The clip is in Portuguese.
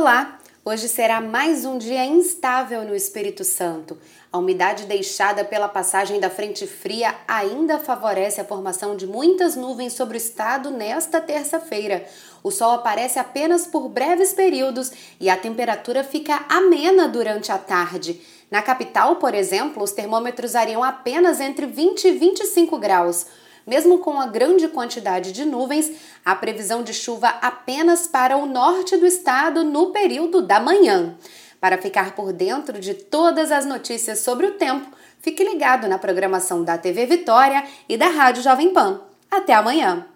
Olá! Hoje será mais um dia instável no Espírito Santo. A umidade deixada pela passagem da frente fria ainda favorece a formação de muitas nuvens sobre o estado nesta terça-feira. O sol aparece apenas por breves períodos e a temperatura fica amena durante a tarde. Na capital, por exemplo, os termômetros variam apenas entre 20 e 25 graus. Mesmo com a grande quantidade de nuvens, há previsão de chuva apenas para o norte do estado no período da manhã. Para ficar por dentro de todas as notícias sobre o tempo, fique ligado na programação da TV Vitória e da Rádio Jovem Pan. Até amanhã!